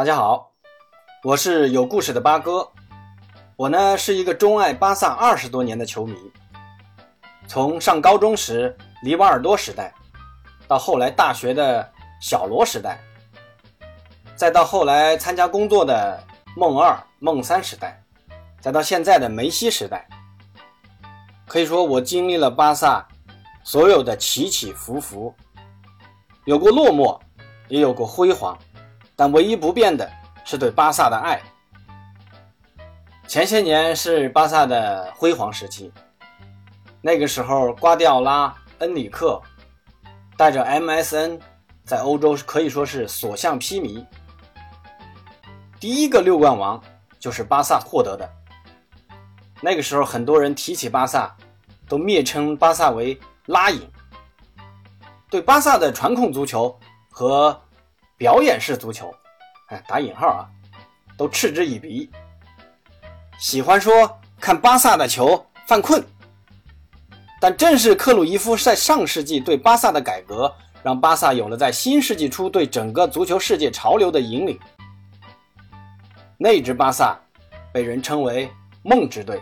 大家好，我是有故事的八哥。我呢是一个钟爱巴萨二十多年的球迷，从上高中时里瓦尔多时代，到后来大学的小罗时代，再到后来参加工作的梦二、梦三时代，再到现在的梅西时代。可以说，我经历了巴萨所有的起起伏伏，有过落寞，也有过辉煌。但唯一不变的是对巴萨的爱。前些年是巴萨的辉煌时期，那个时候瓜迪奥拉、恩里克带着 MSN 在欧洲可以说是所向披靡。第一个六冠王就是巴萨获得的。那个时候很多人提起巴萨，都蔑称巴萨为“拉影”，对巴萨的传控足球和表演式足球，哎，打引号啊，都嗤之以鼻。喜欢说看巴萨的球犯困，但正是克鲁伊夫在上世纪对巴萨的改革，让巴萨有了在新世纪初对整个足球世界潮流的引领。那支巴萨被人称为“梦之队”，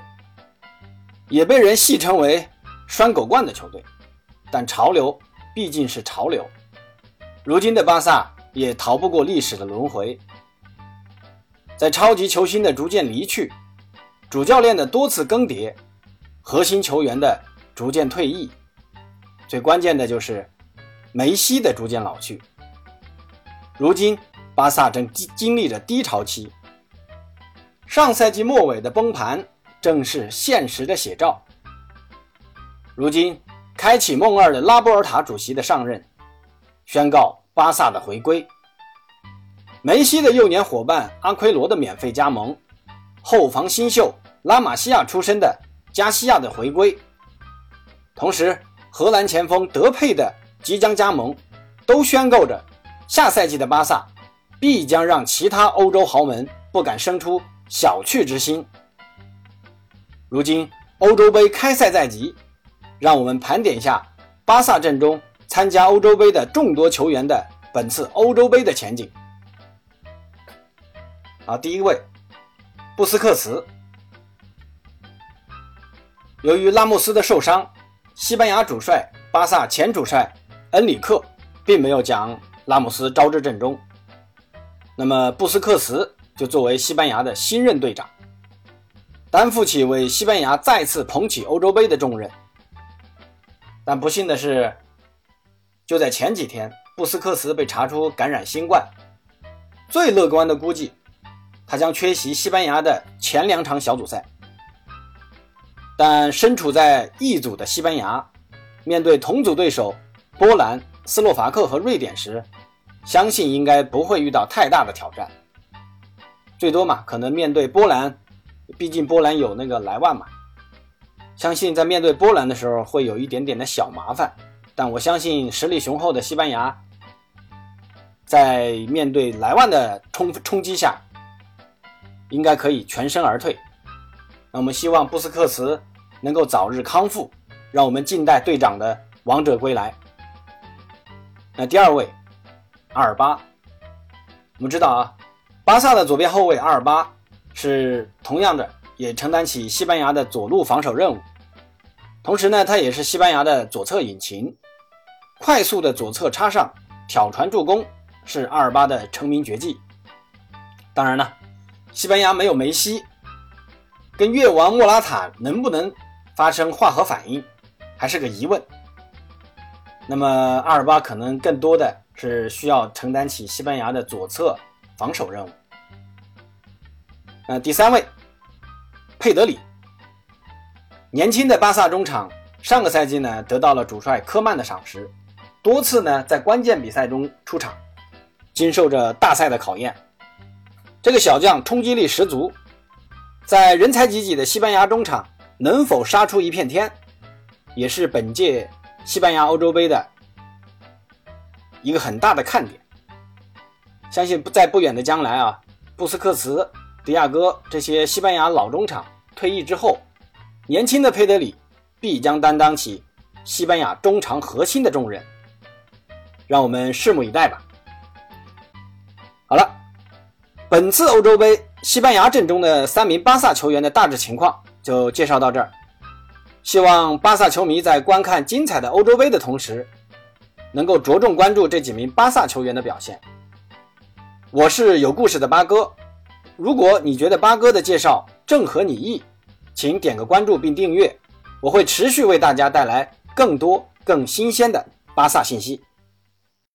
也被人戏称为“拴狗冠”的球队。但潮流毕竟是潮流，如今的巴萨。也逃不过历史的轮回，在超级球星的逐渐离去，主教练的多次更迭，核心球员的逐渐退役，最关键的就是梅西的逐渐老去。如今，巴萨正经经历着低潮期，上赛季末尾的崩盘正是现实的写照。如今，开启梦二的拉波尔塔主席的上任，宣告。巴萨的回归，梅西的幼年伙伴阿奎罗的免费加盟，后防新秀拉玛西亚出身的加西亚的回归，同时荷兰前锋德佩的即将加盟，都宣告着下赛季的巴萨必将让其他欧洲豪门不敢生出小觑之心。如今欧洲杯开赛在即，让我们盘点一下巴萨阵中。参加欧洲杯的众多球员的本次欧洲杯的前景。啊，第一位，布斯克茨。由于拉莫斯的受伤，西班牙主帅巴萨前主帅恩里克并没有将拉莫斯招至阵中，那么布斯克茨就作为西班牙的新任队长，担负起为西班牙再次捧起欧洲杯的重任。但不幸的是。就在前几天，布斯克茨被查出感染新冠。最乐观的估计，他将缺席西班牙的前两场小组赛。但身处在 E 组的西班牙，面对同组对手波兰、斯洛伐克和瑞典时，相信应该不会遇到太大的挑战。最多嘛，可能面对波兰，毕竟波兰有那个莱万嘛。相信在面对波兰的时候，会有一点点的小麻烦。但我相信实力雄厚的西班牙，在面对莱万的冲冲击下，应该可以全身而退。那我们希望布斯克茨能够早日康复，让我们静待队长的王者归来。那第二位，阿尔巴，我们知道啊，巴萨的左边后卫阿尔巴是同样的，也承担起西班牙的左路防守任务，同时呢，他也是西班牙的左侧引擎。快速的左侧插上挑传助攻是阿尔巴的成名绝技。当然了，西班牙没有梅西，跟越王莫拉塔能不能发生化合反应还是个疑问。那么阿尔巴可能更多的是需要承担起西班牙的左侧防守任务。那第三位，佩德里，年轻的巴萨中场，上个赛季呢得到了主帅科曼的赏识。多次呢，在关键比赛中出场，经受着大赛的考验。这个小将冲击力十足，在人才济济的西班牙中场能否杀出一片天，也是本届西班牙欧洲杯的一个很大的看点。相信不在不远的将来啊，布斯克茨、迪亚哥这些西班牙老中场退役之后，年轻的佩德里必将担当起西班牙中场核心的重任。让我们拭目以待吧。好了，本次欧洲杯西班牙阵中的三名巴萨球员的大致情况就介绍到这儿。希望巴萨球迷在观看精彩的欧洲杯的同时，能够着重关注这几名巴萨球员的表现。我是有故事的八哥，如果你觉得八哥的介绍正合你意，请点个关注并订阅，我会持续为大家带来更多更新鲜的巴萨信息。